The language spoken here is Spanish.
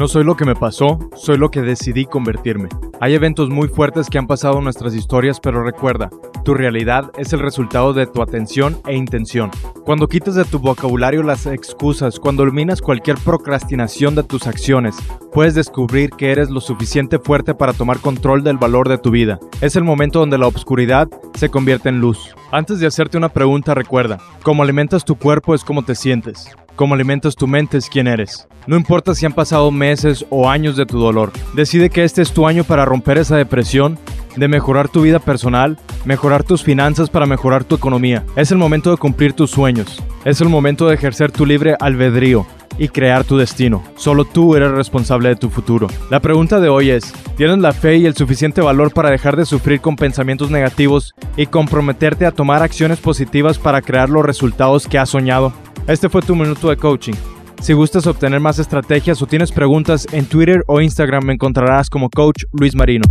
No soy lo que me pasó, soy lo que decidí convertirme. Hay eventos muy fuertes que han pasado en nuestras historias, pero recuerda, tu realidad es el resultado de tu atención e intención. Cuando quitas de tu vocabulario las excusas, cuando eliminas cualquier procrastinación de tus acciones, puedes descubrir que eres lo suficiente fuerte para tomar control del valor de tu vida. Es el momento donde la obscuridad se convierte en luz. Antes de hacerte una pregunta, recuerda, cómo alimentas tu cuerpo es como te sientes. Cómo alimentas tu mente es quién eres. No importa si han pasado meses o años de tu dolor, decide que este es tu año para romper esa depresión, de mejorar tu vida personal, mejorar tus finanzas para mejorar tu economía. Es el momento de cumplir tus sueños. Es el momento de ejercer tu libre albedrío y crear tu destino. Solo tú eres responsable de tu futuro. La pregunta de hoy es, ¿tienes la fe y el suficiente valor para dejar de sufrir con pensamientos negativos y comprometerte a tomar acciones positivas para crear los resultados que has soñado? Este fue tu minuto de coaching. Si gustas obtener más estrategias o tienes preguntas, en Twitter o Instagram me encontrarás como Coach Luis Marino.